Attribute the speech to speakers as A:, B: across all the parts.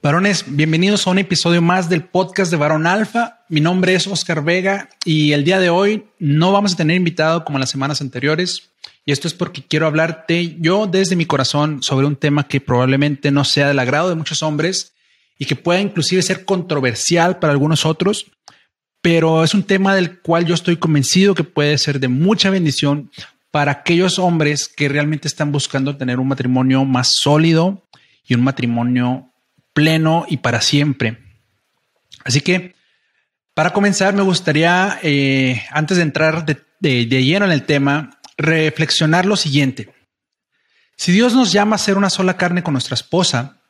A: Varones, bienvenidos a un episodio más del podcast de Varón Alfa. Mi nombre es Oscar Vega y el día de hoy no vamos a tener invitado como las semanas anteriores. Y esto es porque quiero hablarte yo desde mi corazón sobre un tema que probablemente no sea del agrado de muchos hombres y que pueda inclusive ser controversial para algunos otros, pero es un tema del cual yo estoy convencido que puede ser de mucha bendición para aquellos hombres que realmente están buscando tener un matrimonio más sólido y un matrimonio pleno y para siempre. Así que, para comenzar, me gustaría, eh, antes de entrar de, lleno en el tema, reflexionar lo siguiente. Si Dios nos llama a ser una sola carne con nuestra esposa,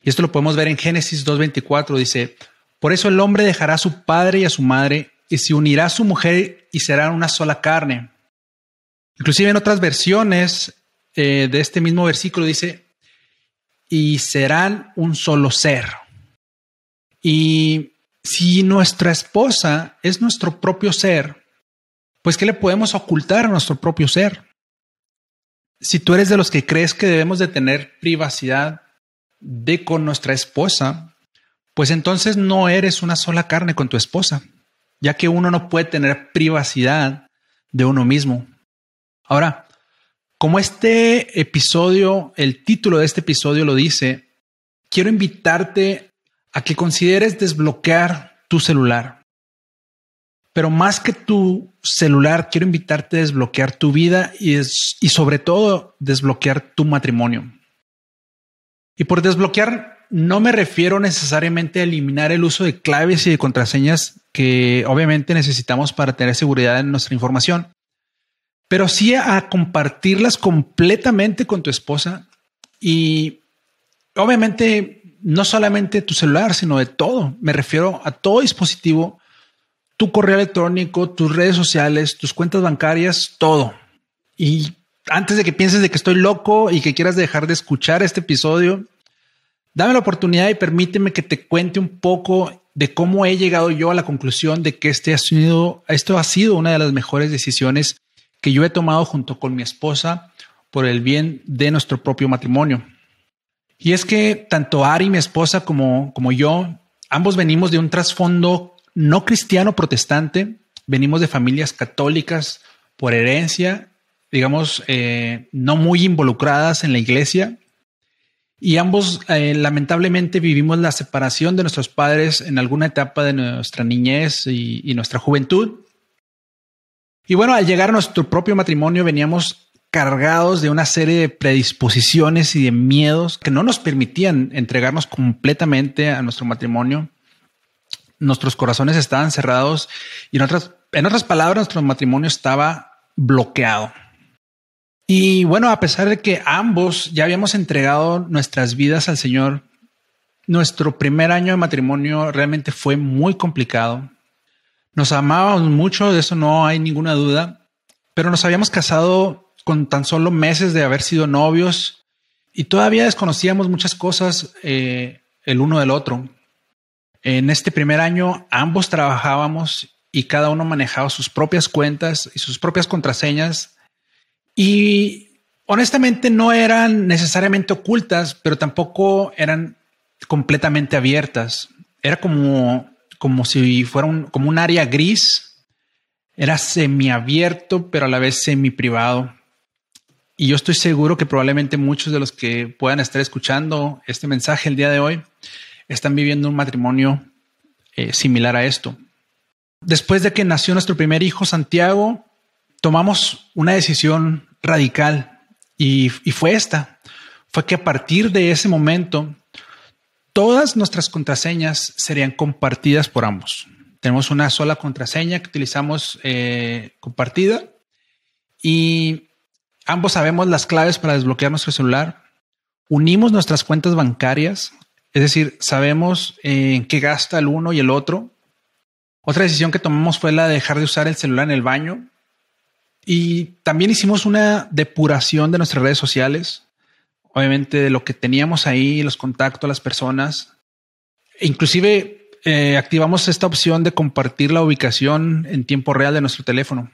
A: y esto lo podemos ver en Génesis 2.24, dice, por eso el hombre dejará a su padre y a su madre y se unirá a su mujer y serán una sola carne. Inclusive en otras versiones eh, de este mismo versículo dice, y serán un solo ser. Y si nuestra esposa es nuestro propio ser, pues ¿qué le podemos ocultar a nuestro propio ser? Si tú eres de los que crees que debemos de tener privacidad de con nuestra esposa, pues entonces no eres una sola carne con tu esposa, ya que uno no puede tener privacidad de uno mismo. Ahora, como este episodio, el título de este episodio lo dice, quiero invitarte a que consideres desbloquear tu celular. Pero más que tu celular, quiero invitarte a desbloquear tu vida y, y sobre todo desbloquear tu matrimonio. Y por desbloquear no me refiero necesariamente a eliminar el uso de claves y de contraseñas que obviamente necesitamos para tener seguridad en nuestra información, pero sí a compartirlas completamente con tu esposa y obviamente no solamente tu celular, sino de todo. Me refiero a todo dispositivo, tu correo electrónico, tus redes sociales, tus cuentas bancarias, todo. Y antes de que pienses de que estoy loco y que quieras dejar de escuchar este episodio, dame la oportunidad y permíteme que te cuente un poco de cómo he llegado yo a la conclusión de que este ha sido, esto ha sido una de las mejores decisiones que yo he tomado junto con mi esposa por el bien de nuestro propio matrimonio. Y es que tanto Ari, mi esposa, como, como yo, ambos venimos de un trasfondo no cristiano protestante, venimos de familias católicas por herencia, digamos, eh, no muy involucradas en la iglesia. Y ambos eh, lamentablemente vivimos la separación de nuestros padres en alguna etapa de nuestra niñez y nuestra juventud. Y bueno, al llegar a nuestro propio matrimonio veníamos cargados de una serie de predisposiciones y de miedos que no nos permitían entregarnos completamente a nuestro matrimonio. Nuestros corazones estaban cerrados y en otras, en otras palabras, nuestro matrimonio estaba bloqueado. Y bueno, a pesar de que ambos ya habíamos entregado nuestras vidas al Señor, nuestro primer año de matrimonio realmente fue muy complicado. Nos amábamos mucho, de eso no hay ninguna duda, pero nos habíamos casado con tan solo meses de haber sido novios y todavía desconocíamos muchas cosas eh, el uno del otro. En este primer año ambos trabajábamos y cada uno manejaba sus propias cuentas y sus propias contraseñas y honestamente no eran necesariamente ocultas, pero tampoco eran completamente abiertas. Era como como si fuera un, como un área gris. Era semiabierto, pero a la vez semi privado. Y yo estoy seguro que probablemente muchos de los que puedan estar escuchando este mensaje el día de hoy están viviendo un matrimonio eh, similar a esto. Después de que nació nuestro primer hijo, Santiago, tomamos una decisión radical y, y fue esta. Fue que a partir de ese momento Todas nuestras contraseñas serían compartidas por ambos. Tenemos una sola contraseña que utilizamos eh, compartida y ambos sabemos las claves para desbloquear nuestro celular. Unimos nuestras cuentas bancarias Es decir, sabemos en qué gasta el uno y el otro. Otra decisión que tomamos fue la de dejar de usar el celular en el baño. Y también hicimos una depuración de nuestras redes sociales. Obviamente de lo que teníamos ahí, los contactos, las personas. Inclusive eh, activamos esta opción de compartir la ubicación en tiempo real de nuestro teléfono.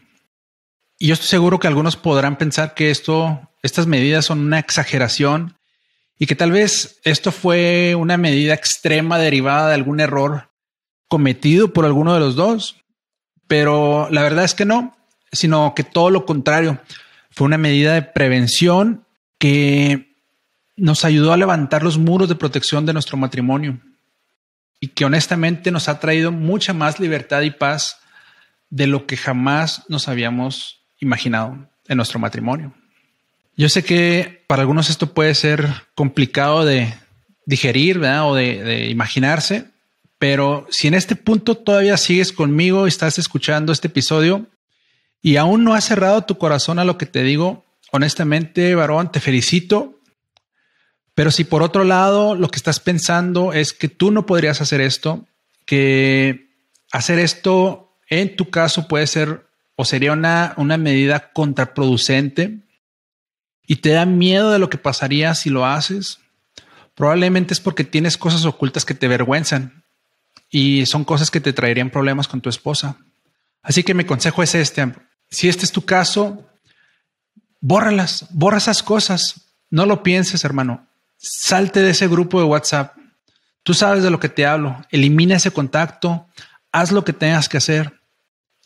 A: Y yo estoy seguro que algunos podrán pensar que esto, estas medidas son una exageración y que tal vez esto fue una medida extrema derivada de algún error cometido por alguno de los dos. Pero la verdad es que no, sino que todo lo contrario. Fue una medida de prevención que nos ayudó a levantar los muros de protección de nuestro matrimonio y que honestamente nos ha traído mucha más libertad y paz de lo que jamás nos habíamos imaginado en nuestro matrimonio. Yo sé que para algunos esto puede ser complicado de digerir o de, de imaginarse, pero si en este punto todavía sigues conmigo y estás escuchando este episodio y aún no has cerrado tu corazón a lo que te digo, honestamente, varón, te felicito pero si por otro lado lo que estás pensando es que tú no podrías hacer esto, que hacer esto en tu caso puede ser o sería una, una medida contraproducente y te da miedo de lo que pasaría si lo haces, probablemente es porque tienes cosas ocultas que te avergüenzan y son cosas que te traerían problemas con tu esposa. Así que mi consejo es este. Si este es tu caso, bórralas, borra esas cosas. No lo pienses, hermano salte de ese grupo de WhatsApp. Tú sabes de lo que te hablo. Elimina ese contacto. Haz lo que tengas que hacer.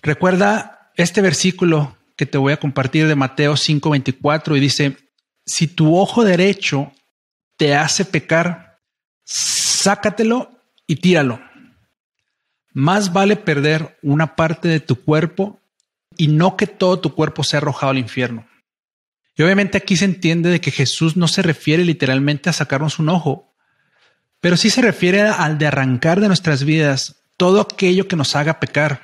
A: Recuerda este versículo que te voy a compartir de Mateo 5:24 y dice, si tu ojo derecho te hace pecar, sácatelo y tíralo. Más vale perder una parte de tu cuerpo y no que todo tu cuerpo sea arrojado al infierno. Y obviamente aquí se entiende de que Jesús no se refiere literalmente a sacarnos un ojo, pero sí se refiere al de arrancar de nuestras vidas todo aquello que nos haga pecar.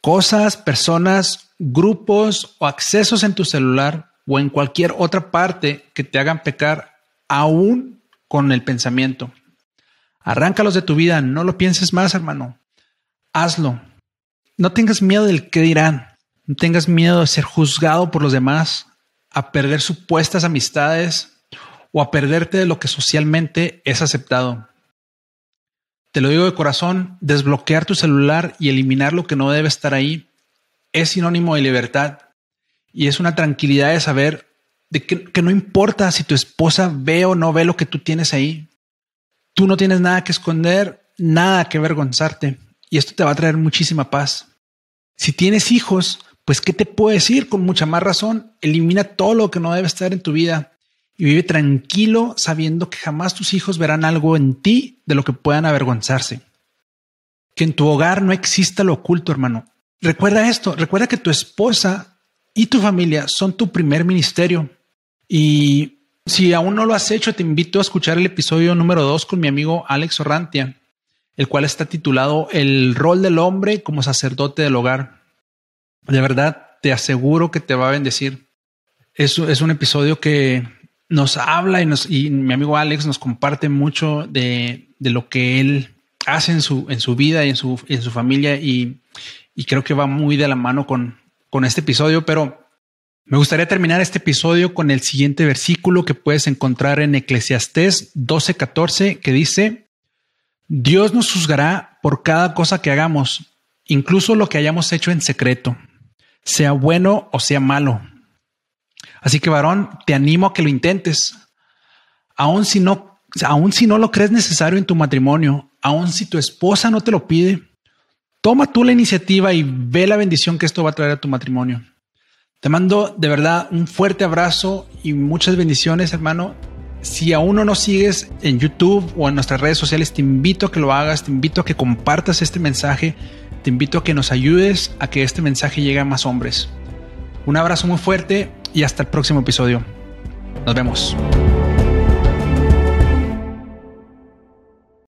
A: Cosas, personas, grupos o accesos en tu celular o en cualquier otra parte que te hagan pecar aún con el pensamiento. Arráncalos de tu vida, no lo pienses más, hermano. Hazlo. No tengas miedo del que dirán. No tengas miedo de ser juzgado por los demás a perder supuestas amistades o a perderte de lo que socialmente es aceptado. Te lo digo de corazón, desbloquear tu celular y eliminar lo que no debe estar ahí es sinónimo de libertad y es una tranquilidad de saber de que, que, no importa si tu esposa ve o no ve lo que tú tienes ahí. Tú no tienes nada que esconder, nada que avergonzarte y esto te va a traer muchísima paz. Si tienes hijos, pues, ¿qué te puedo decir? Con mucha más razón, elimina todo lo que no debe estar en tu vida y vive tranquilo sabiendo que jamás tus hijos verán algo en ti de lo que puedan avergonzarse. Que en tu hogar no exista lo oculto, hermano. Recuerda esto, recuerda que tu esposa y tu familia son tu primer ministerio. Y si aún no lo has hecho, te invito a escuchar el episodio número dos con mi amigo Alex Orrantia, el cual está titulado El rol del hombre como sacerdote del hogar. De verdad, te aseguro que te va a bendecir. Es, es un episodio que nos habla y, nos, y mi amigo Alex nos comparte mucho de, de lo que él hace en su, en su vida y en su, en su familia y, y creo que va muy de la mano con, con este episodio, pero me gustaría terminar este episodio con el siguiente versículo que puedes encontrar en Eclesiastés 12:14 que dice, Dios nos juzgará por cada cosa que hagamos, incluso lo que hayamos hecho en secreto sea bueno o sea malo. Así que varón, te animo a que lo intentes. Aun si no, aun si no lo crees necesario en tu matrimonio, aun si tu esposa no te lo pide, toma tú la iniciativa y ve la bendición que esto va a traer a tu matrimonio. Te mando de verdad un fuerte abrazo y muchas bendiciones, hermano. Si aún no nos sigues en YouTube o en nuestras redes sociales, te invito a que lo hagas, te invito a que compartas este mensaje te invito a que nos ayudes a que este mensaje llegue a más hombres. Un abrazo muy fuerte y hasta el próximo episodio. Nos vemos.